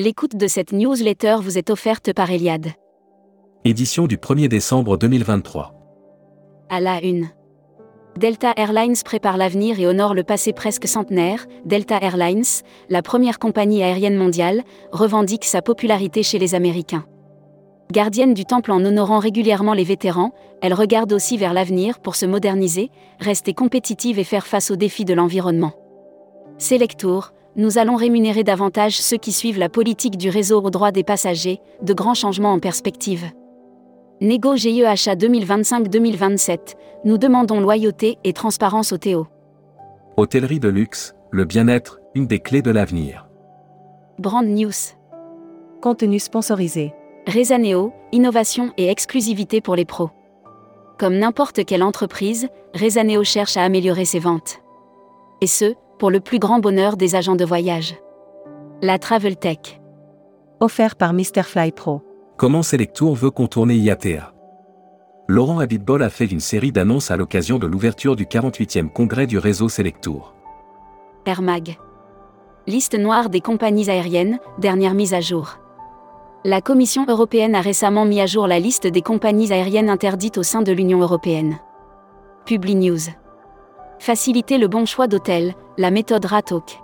L'écoute de cette newsletter vous est offerte par Eliade. Édition du 1er décembre 2023. À la une. Delta Airlines prépare l'avenir et honore le passé presque centenaire. Delta Airlines, la première compagnie aérienne mondiale, revendique sa popularité chez les Américains. Gardienne du temple en honorant régulièrement les vétérans, elle regarde aussi vers l'avenir pour se moderniser, rester compétitive et faire face aux défis de l'environnement. Selectour, nous allons rémunérer davantage ceux qui suivent la politique du réseau au droit des passagers, de grands changements en perspective. Négo GIEHA 2025-2027, nous demandons loyauté et transparence au Théo. Hôtellerie de luxe, le bien-être, une des clés de l'avenir. Brand News. Contenu sponsorisé. Rezaneo, innovation et exclusivité pour les pros. Comme n'importe quelle entreprise, Rezaneo cherche à améliorer ses ventes. Et ce, pour le plus grand bonheur des agents de voyage. La Travel Tech. Offert par Mr. Fly Pro. Comment Selectour veut contourner IATA Laurent Abitbol a fait une série d'annonces à l'occasion de l'ouverture du 48e congrès du réseau Selectour. Air Mag. Liste noire des compagnies aériennes, dernière mise à jour. La Commission européenne a récemment mis à jour la liste des compagnies aériennes interdites au sein de l'Union européenne. Publi News. Faciliter le bon choix d'hôtel, la méthode RATOC.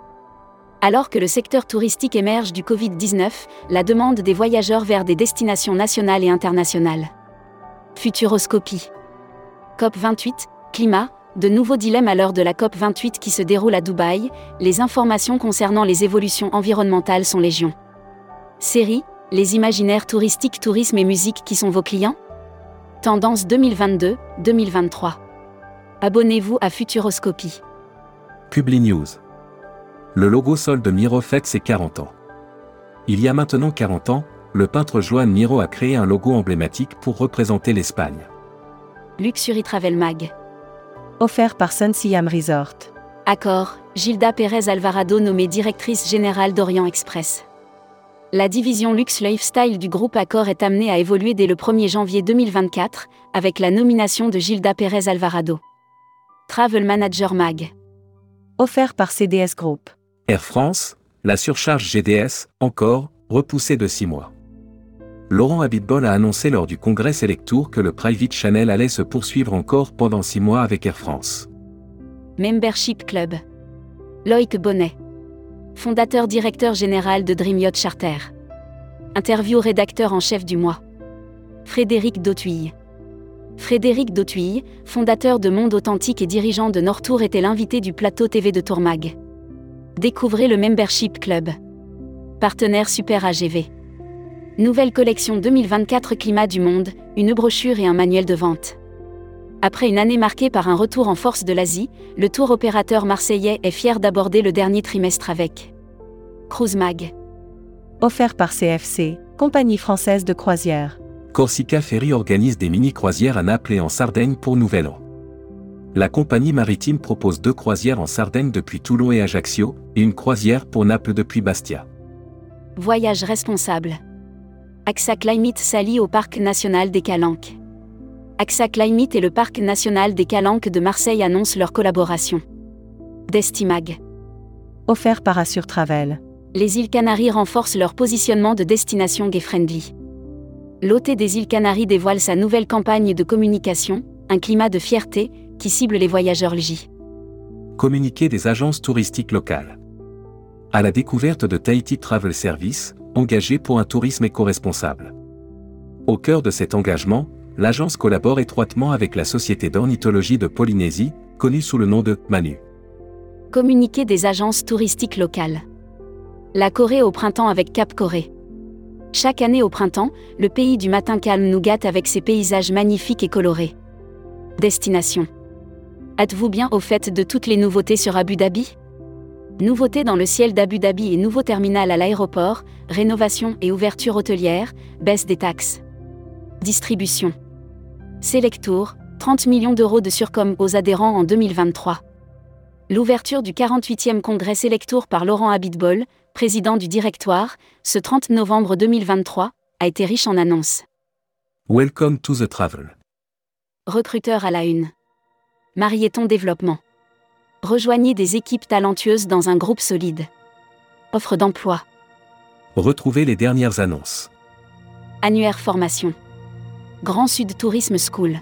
Alors que le secteur touristique émerge du Covid-19, la demande des voyageurs vers des destinations nationales et internationales. Futuroscopie. COP28, climat, de nouveaux dilemmes à l'heure de la COP28 qui se déroule à Dubaï, les informations concernant les évolutions environnementales sont légion. Série, les imaginaires touristiques, tourisme et musique qui sont vos clients? Tendance 2022-2023. Abonnez-vous à Futuroscopie. Publi News. Le logo sol de Miro fête ses 40 ans. Il y a maintenant 40 ans, le peintre Joan Miro a créé un logo emblématique pour représenter l'Espagne. Luxury Travel Mag. Offert par Sun Siam Resort. Accord, Gilda Pérez Alvarado nommée directrice générale d'Orient Express. La division Luxe Lifestyle du groupe Accor est amenée à évoluer dès le 1er janvier 2024, avec la nomination de Gilda Pérez Alvarado. Travel Manager Mag. Offert par CDS Group. Air France, la surcharge GDS, encore, repoussée de 6 mois. Laurent Abitbol a annoncé lors du congrès Selectour que le Private Channel allait se poursuivre encore pendant 6 mois avec Air France. Membership Club. Loïc Bonnet. Fondateur directeur général de Dream Yacht Charter. Interview rédacteur en chef du mois. Frédéric Dautuille. Frédéric Dautuille, fondateur de Monde Authentique et dirigeant de Nortour, était l'invité du plateau TV de Tourmag. Découvrez le Membership Club. Partenaire Super AGV. Nouvelle collection 2024 Climat du Monde, une brochure et un manuel de vente. Après une année marquée par un retour en force de l'Asie, le tour opérateur marseillais est fier d'aborder le dernier trimestre avec Cruise Mag. Offert par CFC, compagnie française de croisière. Corsica Ferry organise des mini-croisières à Naples et en Sardaigne pour Nouvel An. La compagnie maritime propose deux croisières en Sardaigne depuis Toulon et Ajaccio, et une croisière pour Naples depuis Bastia. Voyage responsable. AXA Climate s'allie au Parc national des Calanques. AXA Climate et le Parc national des Calanques de Marseille annoncent leur collaboration. Destimag. Offert par Assure Travel. Les îles Canaries renforcent leur positionnement de destination gay-friendly. L'hôte des îles Canaries dévoile sa nouvelle campagne de communication, un climat de fierté, qui cible les voyageurs légis. Communiqué des agences touristiques locales. À la découverte de Tahiti Travel Service, engagé pour un tourisme éco-responsable. Au cœur de cet engagement, l'agence collabore étroitement avec la Société d'ornithologie de Polynésie, connue sous le nom de Manu. Communiqué des agences touristiques locales. La Corée au printemps avec Cap Corée. Chaque année au printemps, le pays du matin calme nous gâte avec ses paysages magnifiques et colorés. Destination. Êtes-vous bien au fait de toutes les nouveautés sur Abu Dhabi? Nouveautés dans le ciel d'Abu Dhabi et nouveau terminal à l'aéroport, rénovation et ouverture hôtelière, baisse des taxes. Distribution. Selectour, 30 millions d'euros de surcom aux adhérents en 2023. L'ouverture du 48e congrès Selectour par Laurent Abitbol, président du directoire, ce 30 novembre 2023, a été riche en annonces. Welcome to the travel. Recruteur à la une. Marieton Développement. Rejoignez des équipes talentueuses dans un groupe solide. Offre d'emploi. Retrouvez les dernières annonces. Annuaire formation. Grand Sud Tourisme School.